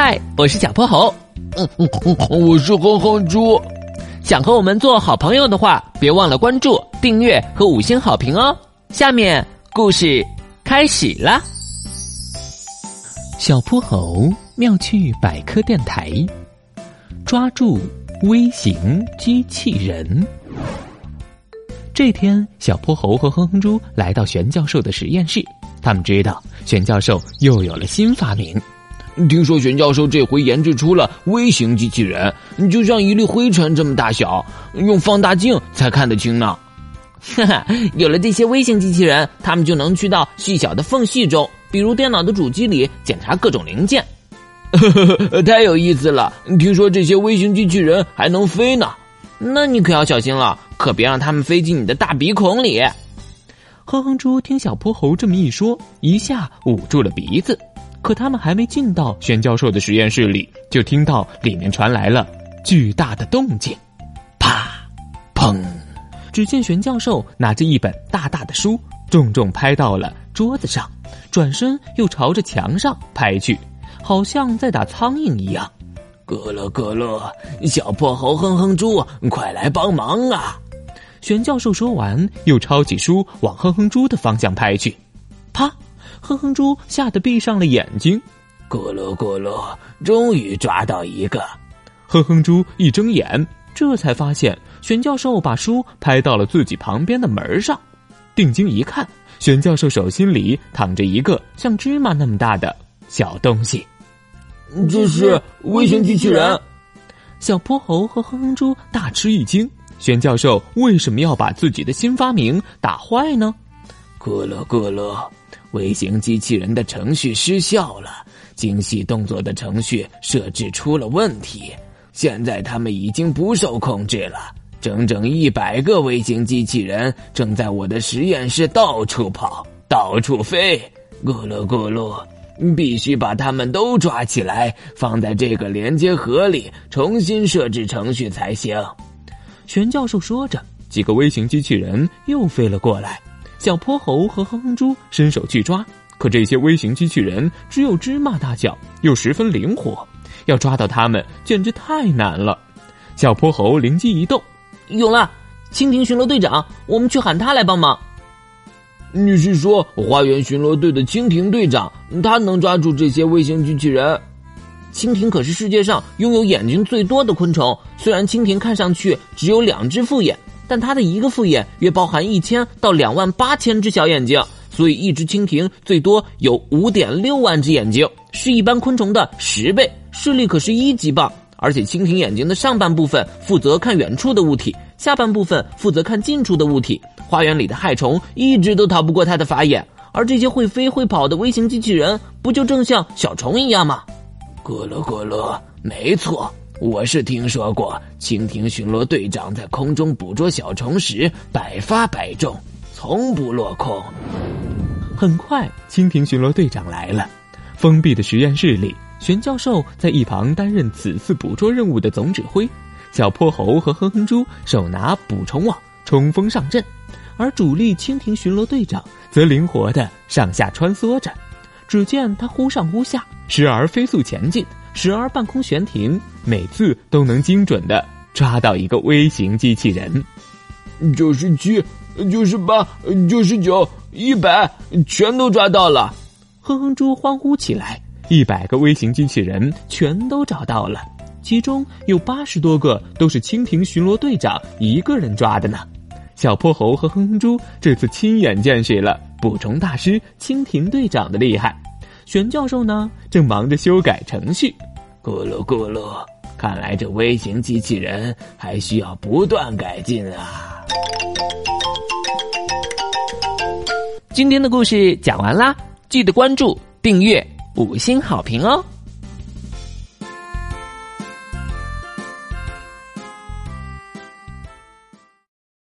嗨，我是小泼猴。嗯嗯，我是哼哼猪。想和我们做好朋友的话，别忘了关注、订阅和五星好评哦。下面故事开始啦。小泼猴妙趣百科电台，抓住微型机器人。这天，小泼猴和哼哼猪来到玄教授的实验室，他们知道玄教授又有了新发明。听说玄教授这回研制出了微型机器人，就像一粒灰尘这么大小，用放大镜才看得清呢。哈哈，有了这些微型机器人，他们就能去到细小的缝隙中，比如电脑的主机里检查各种零件。呵呵呵太有意思了！听说这些微型机器人还能飞呢，那你可要小心了，可别让它们飞进你的大鼻孔里。哼哼猪听小泼猴这么一说，一下捂住了鼻子。可他们还没进到玄教授的实验室里，就听到里面传来了巨大的动静，啪，砰！只见玄教授拿着一本大大的书，重重拍到了桌子上，转身又朝着墙上拍去，好像在打苍蝇一样。咯咯咯咯，小破猴哼哼猪，快来帮忙啊！玄教授说完，又抄起书往哼哼猪的方向拍去，啪！哼哼猪吓得闭上了眼睛，咕噜咕噜，终于抓到一个。哼哼猪一睁眼，这才发现玄教授把书拍到了自己旁边的门上。定睛一看，玄教授手心里躺着一个像芝麻那么大的小东西。这是微型机器人。小泼猴和哼哼猪大吃一惊：玄教授为什么要把自己的新发明打坏呢？咕噜咕噜。微型机器人的程序失效了，精细动作的程序设置出了问题。现在他们已经不受控制了，整整一百个微型机器人正在我的实验室到处跑、到处飞。咕噜咕噜，必须把他们都抓起来，放在这个连接盒里，重新设置程序才行。玄教授说着，几个微型机器人又飞了过来。小泼猴和哼哼猪伸手去抓，可这些微型机器人只有芝麻大小，又十分灵活，要抓到它们简直太难了。小泼猴灵机一动，有了！蜻蜓巡逻队长，我们去喊他来帮忙。你是说花园巡逻队的蜻蜓队长？他能抓住这些微型机器人？蜻蜓可是世界上拥有眼睛最多的昆虫，虽然蜻蜓看上去只有两只复眼。但它的一个复眼约包含一千到两万八千只小眼睛，所以一只蜻蜓最多有五点六万只眼睛，是一般昆虫的十倍，视力可是一级棒。而且蜻蜓眼睛的上半部分负责看远处的物体，下半部分负责看近处的物体。花园里的害虫一直都逃不过它的法眼，而这些会飞会跑的微型机器人，不就正像小虫一样吗？咕噜咕噜，没错。我是听说过，蜻蜓巡逻队长在空中捕捉小虫时百发百中，从不落空。很快，蜻蜓巡逻队长来了。封闭的实验室里，玄教授在一旁担任此次捕捉任务的总指挥。小泼猴和哼哼猪手拿捕虫网冲锋上阵，而主力蜻蜓巡逻队长则灵活的上下穿梭着。只见他忽上忽下，时而飞速前进。时而半空悬停，每次都能精准的抓到一个微型机器人。九十七、九十八、九十九、一百，全都抓到了！哼哼猪欢呼起来。一百个微型机器人全都找到了，其中有八十多个都是蜻蜓巡逻队长一个人抓的呢。小泼猴和哼哼猪这次亲眼见识了捕虫大师蜻蜓队长的厉害。玄教授呢，正忙着修改程序。咕噜咕噜，看来这微型机器人还需要不断改进啊！今天的故事讲完啦，记得关注、订阅、五星好评哦！